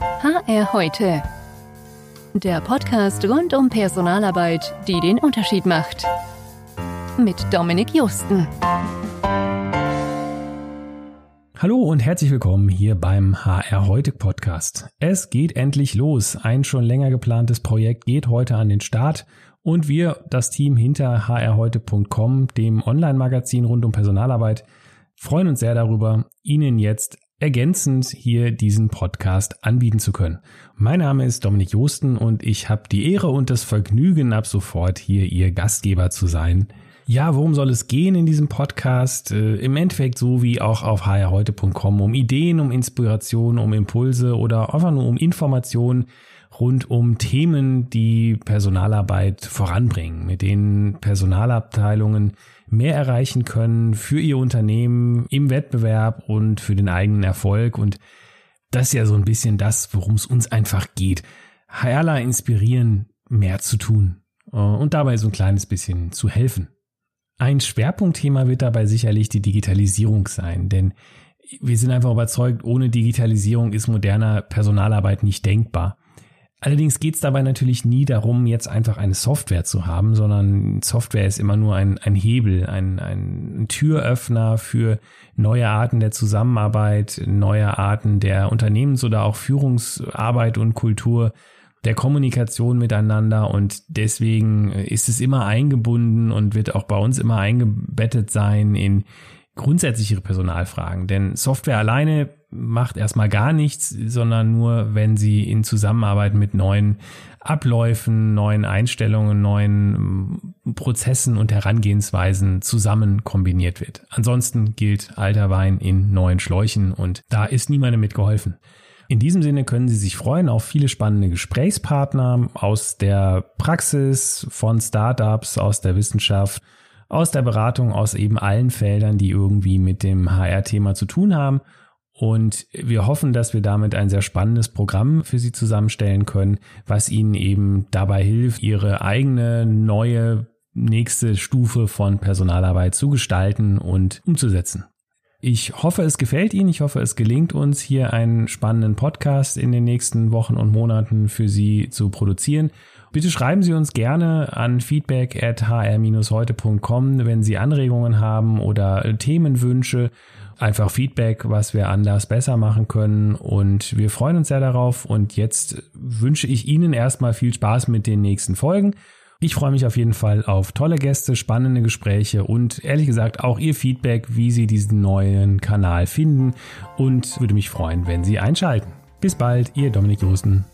HR heute. Der Podcast rund um Personalarbeit, die den Unterschied macht. Mit Dominik Justen. Hallo und herzlich willkommen hier beim HR heute Podcast. Es geht endlich los. Ein schon länger geplantes Projekt geht heute an den Start und wir, das Team hinter hrheute.com, dem Online-Magazin rund um Personalarbeit, freuen uns sehr darüber, Ihnen jetzt ergänzend hier diesen Podcast anbieten zu können. Mein Name ist Dominik Josten und ich habe die Ehre und das Vergnügen, ab sofort hier Ihr Gastgeber zu sein. Ja, worum soll es gehen in diesem Podcast? Äh, Im Endeffekt so wie auch auf hrheute.com um Ideen, um Inspiration, um Impulse oder einfach nur um Informationen rund um Themen, die Personalarbeit voranbringen, mit denen Personalabteilungen mehr erreichen können für ihr Unternehmen im Wettbewerb und für den eigenen Erfolg. Und das ist ja so ein bisschen das, worum es uns einfach geht. HRler inspirieren, mehr zu tun äh, und dabei so ein kleines bisschen zu helfen. Ein Schwerpunktthema wird dabei sicherlich die Digitalisierung sein, denn wir sind einfach überzeugt, ohne Digitalisierung ist moderner Personalarbeit nicht denkbar. Allerdings geht es dabei natürlich nie darum, jetzt einfach eine Software zu haben, sondern Software ist immer nur ein, ein Hebel, ein, ein Türöffner für neue Arten der Zusammenarbeit, neue Arten der Unternehmens- oder auch Führungsarbeit und Kultur, der Kommunikation miteinander und deswegen ist es immer eingebunden und wird auch bei uns immer eingebettet sein in grundsätzlichere Personalfragen. Denn Software alleine macht erstmal gar nichts, sondern nur, wenn sie in Zusammenarbeit mit neuen Abläufen, neuen Einstellungen, neuen mm, Prozessen und Herangehensweisen zusammen kombiniert wird. Ansonsten gilt alter Wein in neuen Schläuchen und da ist niemandem mitgeholfen. In diesem Sinne können Sie sich freuen auf viele spannende Gesprächspartner aus der Praxis, von Startups, aus der Wissenschaft, aus der Beratung, aus eben allen Feldern, die irgendwie mit dem HR-Thema zu tun haben und wir hoffen, dass wir damit ein sehr spannendes Programm für Sie zusammenstellen können, was Ihnen eben dabei hilft, Ihre eigene neue nächste Stufe von Personalarbeit zu gestalten und umzusetzen. Ich hoffe, es gefällt Ihnen. Ich hoffe, es gelingt uns, hier einen spannenden Podcast in den nächsten Wochen und Monaten für Sie zu produzieren. Bitte schreiben Sie uns gerne an feedback at hr-heute.com, wenn Sie Anregungen haben oder Themenwünsche einfach Feedback, was wir anders besser machen können. Und wir freuen uns sehr darauf. Und jetzt wünsche ich Ihnen erstmal viel Spaß mit den nächsten Folgen. Ich freue mich auf jeden Fall auf tolle Gäste, spannende Gespräche und ehrlich gesagt auch Ihr Feedback, wie Sie diesen neuen Kanal finden und würde mich freuen, wenn Sie einschalten. Bis bald, Ihr Dominik Justen.